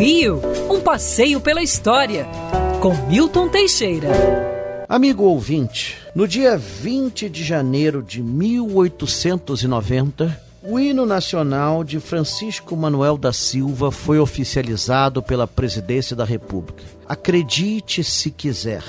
Rio, um passeio pela história, com Milton Teixeira. Amigo ouvinte, no dia 20 de janeiro de 1890, o hino nacional de Francisco Manuel da Silva foi oficializado pela Presidência da República. Acredite se quiser,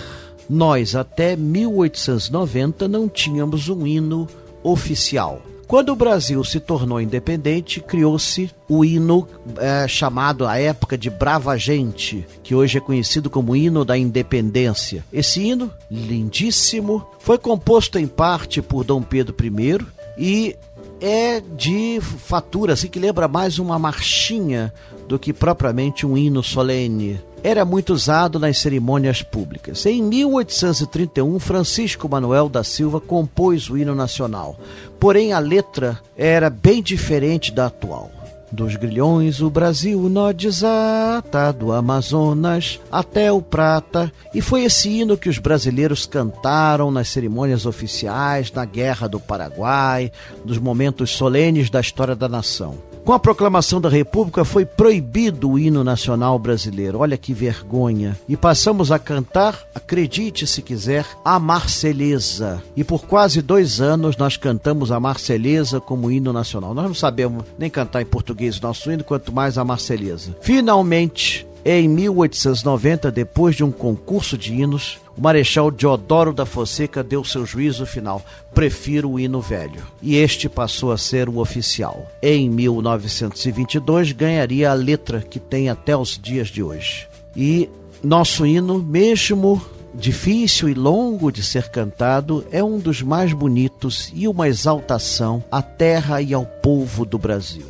nós até 1890 não tínhamos um hino oficial. Quando o Brasil se tornou independente, criou-se o hino é, chamado à época de Brava Gente, que hoje é conhecido como hino da independência. Esse hino, lindíssimo, foi composto em parte por Dom Pedro I e é de fatura, assim que lembra mais uma marchinha do que propriamente um hino solene era muito usado nas cerimônias públicas. Em 1831, Francisco Manuel da Silva compôs o hino nacional, porém a letra era bem diferente da atual. Dos grilhões o Brasil nó desata, do Amazonas até o Prata, e foi esse hino que os brasileiros cantaram nas cerimônias oficiais, na Guerra do Paraguai, nos momentos solenes da história da nação. Com a proclamação da República foi proibido o hino nacional brasileiro. Olha que vergonha. E passamos a cantar, acredite se quiser, a Marselhesa. E por quase dois anos nós cantamos a Marselhesa como hino nacional. Nós não sabemos nem cantar em português o nosso hino, quanto mais a Marselhesa. Finalmente, em 1890, depois de um concurso de hinos, o Marechal Deodoro da Fonseca deu seu juízo final. Prefiro o hino velho. E este passou a ser o oficial. Em 1922, ganharia a letra que tem até os dias de hoje. E nosso hino, mesmo difícil e longo de ser cantado, é um dos mais bonitos e uma exaltação à terra e ao povo do Brasil.